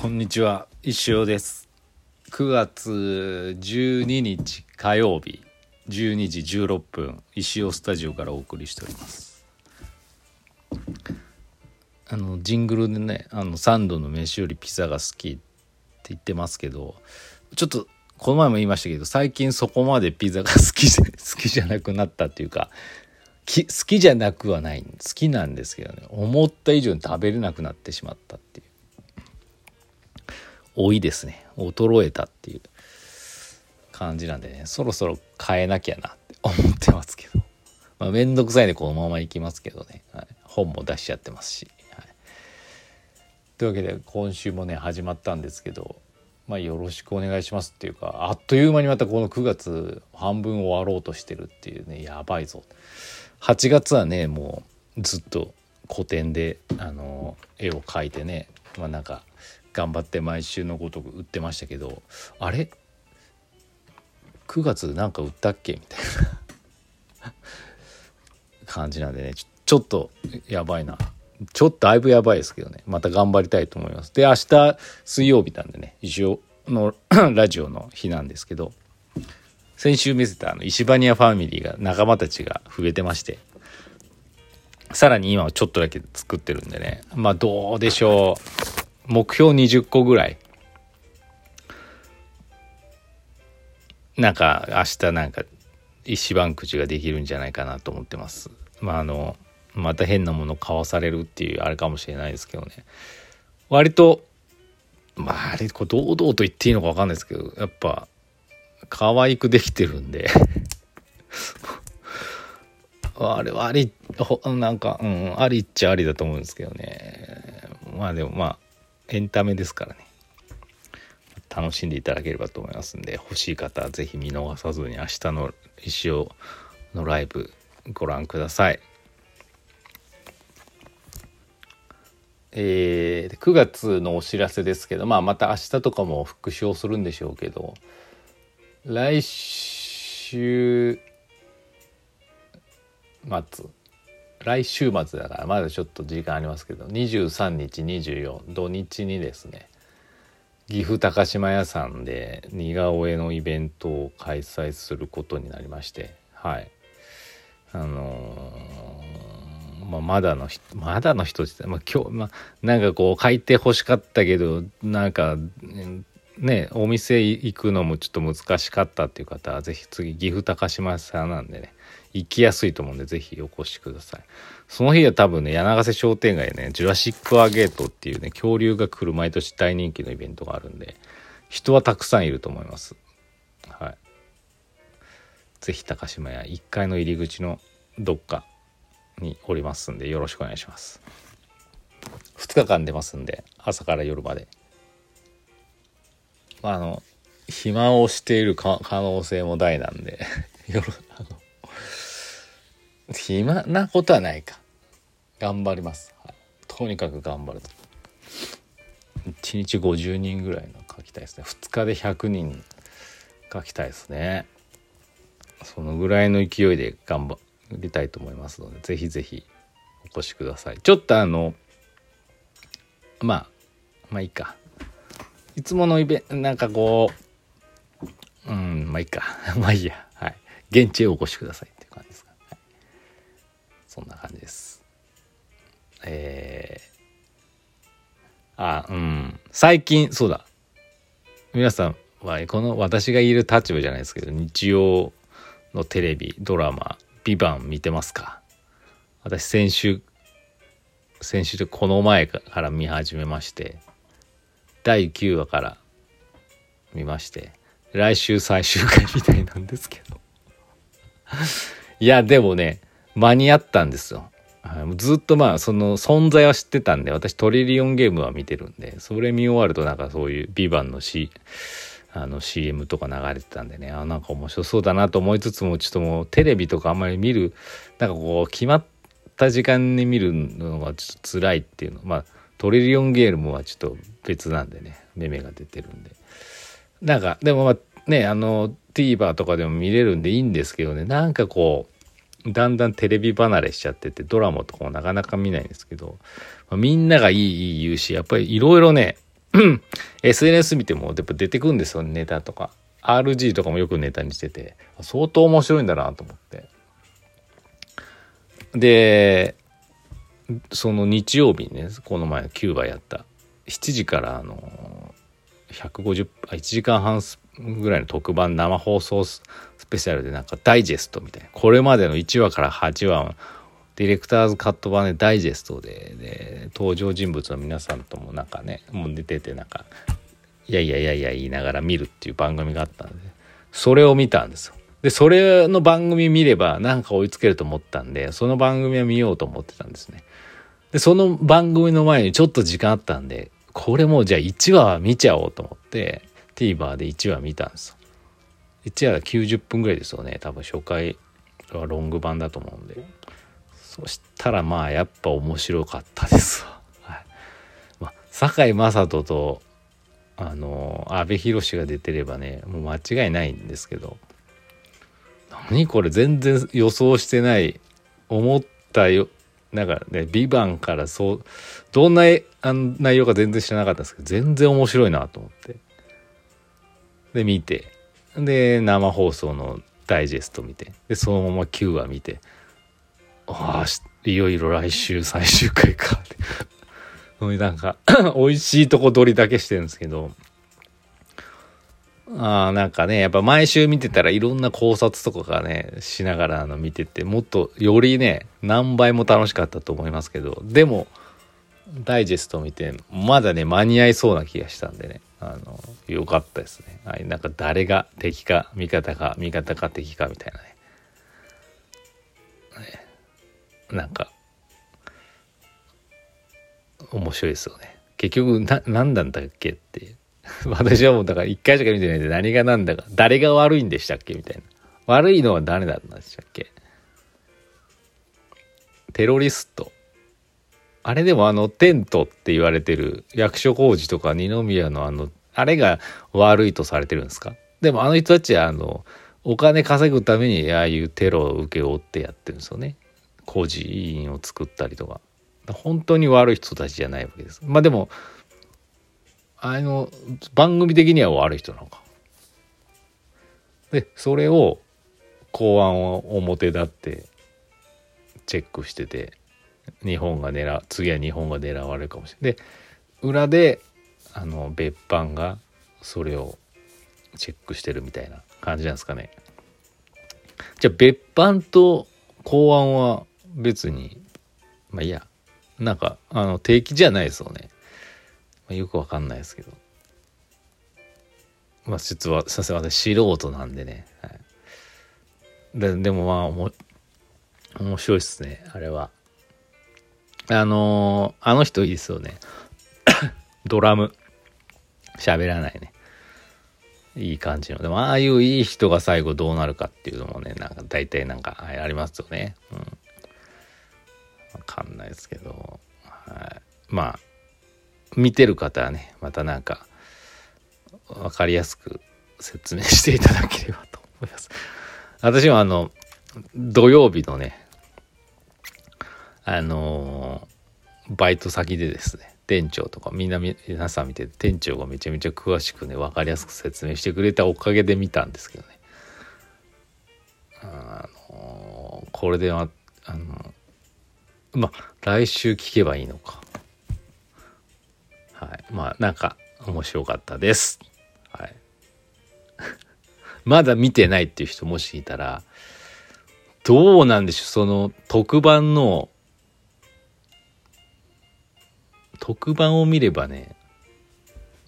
こんにちは。石尾です。9月12日火曜日。12時16分。石尾スタジオからお送りしております。あのジングルでねあのサンドの飯よりピザが好きって言ってますけどちょっとこの前も言いましたけど最近そこまでピザが好き 好きじゃなくなったっていうか好きじゃなくはない。好きなんですけどね。思った以上に食べれなくなってしまったっていう。老いですね。衰えたっていう感じなんでね。そろそろ変えなきゃなって思ってますけど。まあ面倒くさいんでこのままいきますけどね、はい、本も出しちゃってますし、はい、というわけで今週もね始まったんですけどまあよろしくお願いしますっていうかあっという間にまたこの9月半分終わろうとしてるっていうねやばいぞ。8月はねもうずっと古典であの絵を描いてねまあなんか頑張って毎週のごとく売ってましたけどあれ？9月なんか売ったっけ？みたいな。感じなんでね。ちょっとやばいな。ちょっとだいぶやばいですけどね。また頑張りたいと思います。で明日水曜日なんでね。一応の ラジオの日なんですけど先週見せたあの石バニアファミリーが仲間たちが増えてましてさらに今はちょっとだけ作ってるんでね。まあどうでしょう。目標20個ぐらい。なんか明日なんか石番くじができるんじゃないかなと思ってます。まああのまた変なもの買わされるっていうあれかもしれないですけどね。割とまああれこれ堂々と言っていいのか分かんないですけどやっぱ可愛くできてるんで。あれはありなんかうんありっちゃありだと思うんですけどね。まあでもまあエンタメですからね楽しんでいただければと思いますんで欲しい方は是非見逃さずに明日の石尾のライブご覧ください。えー、9月のお知らせですけど、まあ、また明日とかも復唱するんでしょうけど来週末来週末だからまだちょっと時間ありますけど23日24土日にですね岐阜高島屋さんで似顔絵のイベントを開催することになりましてはい。あのー、まあ、まだの人まだの人って、まあ、今日、まあ、なんかこう書いて欲しかったけどなんかねお店行くのもちょっと難しかったっていう方は是非次岐阜高島屋さんなんでね行きやすいと思うんで是非お越しください。その日は多分ね柳ヶ瀬商店街ねジュラシック・アゲートっていうね恐竜が来る毎年大人気のイベントがあるんで人はたくさんいると思います。はい。是非高島屋1階の入り口のどっかにおりますんでよろしくお願いします。2日間出ますんで朝から夜まで。まああの暇をしている可能性も大なんで よろ暇なことはないか。頑張ります、はい、とにかく頑張る1日50人ぐらいの書きたいですね。2日で100人書きたいですね。そのぐらいの勢いで頑張りたいと思いますのでぜひぜひお越しください。ちょっとあのまあまあいいか。いつものイベントなんかこううんまあいいか。まあいいや。はい。現地へお越しください。そんな感じです。えー、あ、うん。最近、そうだ。皆さんは、この私がいる立場じゃないですけど、日曜のテレビ、ドラマ、ビバン見てますか？私先週、先週でこの前から見始めまして、第9話から見まして、来週最終回みたいなんですけど。いや、でもね、間に合ったんですよ。ずっとまあその存在は知ってたんで私トリリオンゲームは見てるんでそれ見終わるとなんかそういう「ビバンの C あの CM とか流れてたんでねあなんか面白そうだなと思いつつもちょっともうテレビとかあんまり見るなんかこう決まった時間に見るのがちょっと辛いっていうのまあトリリオンゲームはちょっと別なんでねめめが出てるんでなんかでもまあねあの TVer とかでも見れるんでいいんですけどねなんかこうだんだんテレビ離れしちゃっててドラマとかもなかなか見ないんですけど、まあ、みんながいいいい言うしやっぱりいろいろね SNS 見てもやっぱ出てくるんですよネタとか。RG とかもよくネタにしてて相当面白いんだなと思って。でその日曜日にねこの前キューバやった。7時からあの150あ1時間半スぐらいの特番生放送スペシャルでなんかダイジェストみたいなこれまでの1話から8話ディレクターズカット版でダイジェストでで登場人物の皆さんともなんかねもう出ててなんかいやいやいやいや言いながら見るっていう番組があったんでそれを見たんですよ。でそれの番組見ればなんか追いつけると思ったんでその番組は見ようと思ってたんですね。でその番組の前にちょっと時間あったんでこれもうじゃあ1話見ちゃおうと思って TVer で1話見たんですよ。1話90分ぐらいですよね。多分初回はロング版だと思うんで。そしたらまあやっぱ面白かったですわ。はい。まあ、堺雅人とあの阿部寛が出てればねもう間違いないんですけど。何これ全然予想してない。思ったよ。なんかね「ビバンからそうどんな内容か全然知らなかったんですけど全然面白いなと思って。で見て。で生放送のダイジェスト見て。でそのまま9話見て。ああいよいよ来週 最終回か。ってなんか 美味しいとこ取りだけしてるんですけど、ああ、なんかね、やっぱ毎週見てたらいろんな考察とかがね、しながらあの見てて、もっとよりね、何倍も楽しかったと思いますけど、でも、ダイジェスト見て、まだね、間に合いそうな気がしたんでね、あの、よかったですね。はい、なんか誰が敵か、味方か、味方か敵かみたいなね。ねなんか、面白いですよね。結局な、何なんだっけって。私はもうだから一回しか見てないんで何が何だか、誰が悪いんでしたっけみたいな。悪いのは誰だったんでしたっけ？テロリスト。あれでもあのテントって言われてる役所広司とか二宮のあの、あれが悪いとされてるんですか？でもあの人たちはあの、お金稼ぐためにああいうテロを請け負ってやってるんですよね。工事委員を作ったりとか。本当に悪い人たちじゃないわけです。まあでも、あの、番組的には悪い人なのか。で、それを公安を表立ってチェックしてて、日本が狙う、次は日本が狙われるかもしれない。で、裏で、あの、別班がそれをチェックしてるみたいな感じなんですかね。じゃあ別班と公安は別に、まあいいや、なんか、あの、定期じゃないですよね。まあ、よくわかんないですけど。まあ、実は、さすが私素人なんでね。はい、ででもまあ、おも、面白いっすね、あれは。あのー、あの人いいですよね。ドラム。喋らないね。いい感じの。でも、ああいういい人が最後どうなるかっていうのもね、なんか大体なんか、はい、ありますよね。うん。わかんないですけど、はい、まあ見てる方はねまたなんか分かりやすく説明していただければと思います。私はあの土曜日のねあの、バイト先でですね店長とかみんな皆さん見て店長がめちゃめちゃ詳しくね分かりやすく説明してくれたおかげで見たんですけどね。あの、これではあのまあ来週聞けばいいのか。はい。まあなんか面白かったです。はい。まだ見てないっていう人もしいたらどうなんでしょう。その特番の特番を見ればね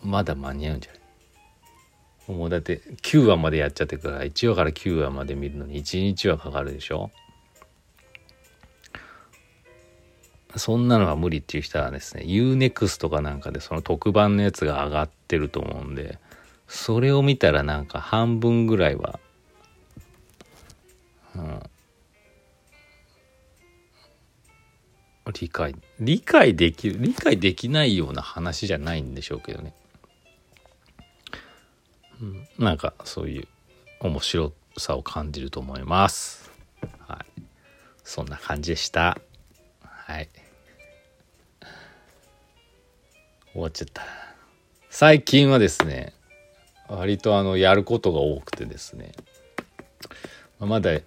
まだ間に合うんじゃない？もうだって9話までやっちゃってから1話から9話まで見るのに1日はかかるでしょ？そんなのが無理っていう人はですね UNEXT とかなんかでその特番のやつが上がってると思うんでそれを見たらなんか半分ぐらいは、うん、理解理解できる理解できないような話じゃないんでしょうけどね、うん、なんかそういう面白さを感じると思います。はい。そんな感じでした。はい。終わっちゃった。最近はですね割とあのやることが多くてですね。ままだ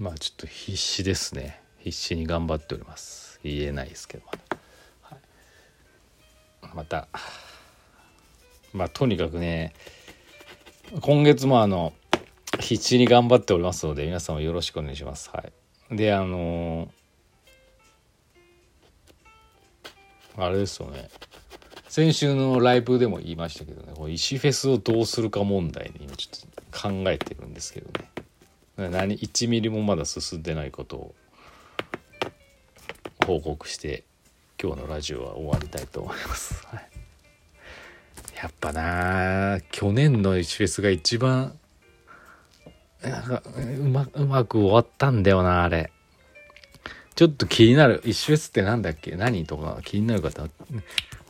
まあちょっと必死ですね。必死に頑張っております。言えないですけど。まだ、はい、またまあとにかくね今月もあの必死に頑張っておりますので皆さんもよろしくお願いします。はい。であのあれですよね。先週のライブでも言いましたけどねこ石フェスをどうするか問題に今ちょっと考えてるんですけどね。何1ミリもまだ進んでないことを報告して今日のラジオは終わりたいと思います、やっぱな去年の石フェスが一番なんかうまうまく終わったんだよなあれ。ちょっと気になる石フェスってなんだっけ？何とか気になる方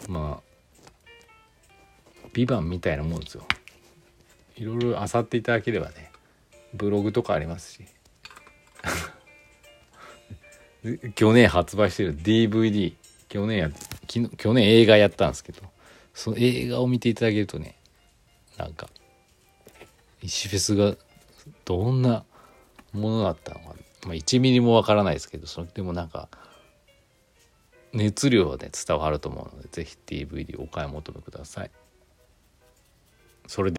まあビバンみたいなもんですよ。いろいろ漁っていただければね。ブログとかありますし。去年発売してる DVD 去年や昨日去年映画やったんですけど。その映画を見ていただけるとねなんか石フェスがどんなものだったのか、まあ、1ミリもわからないですけどそれでもなんか熱量はね伝わると思うので是非 DVD お買い求めください。それで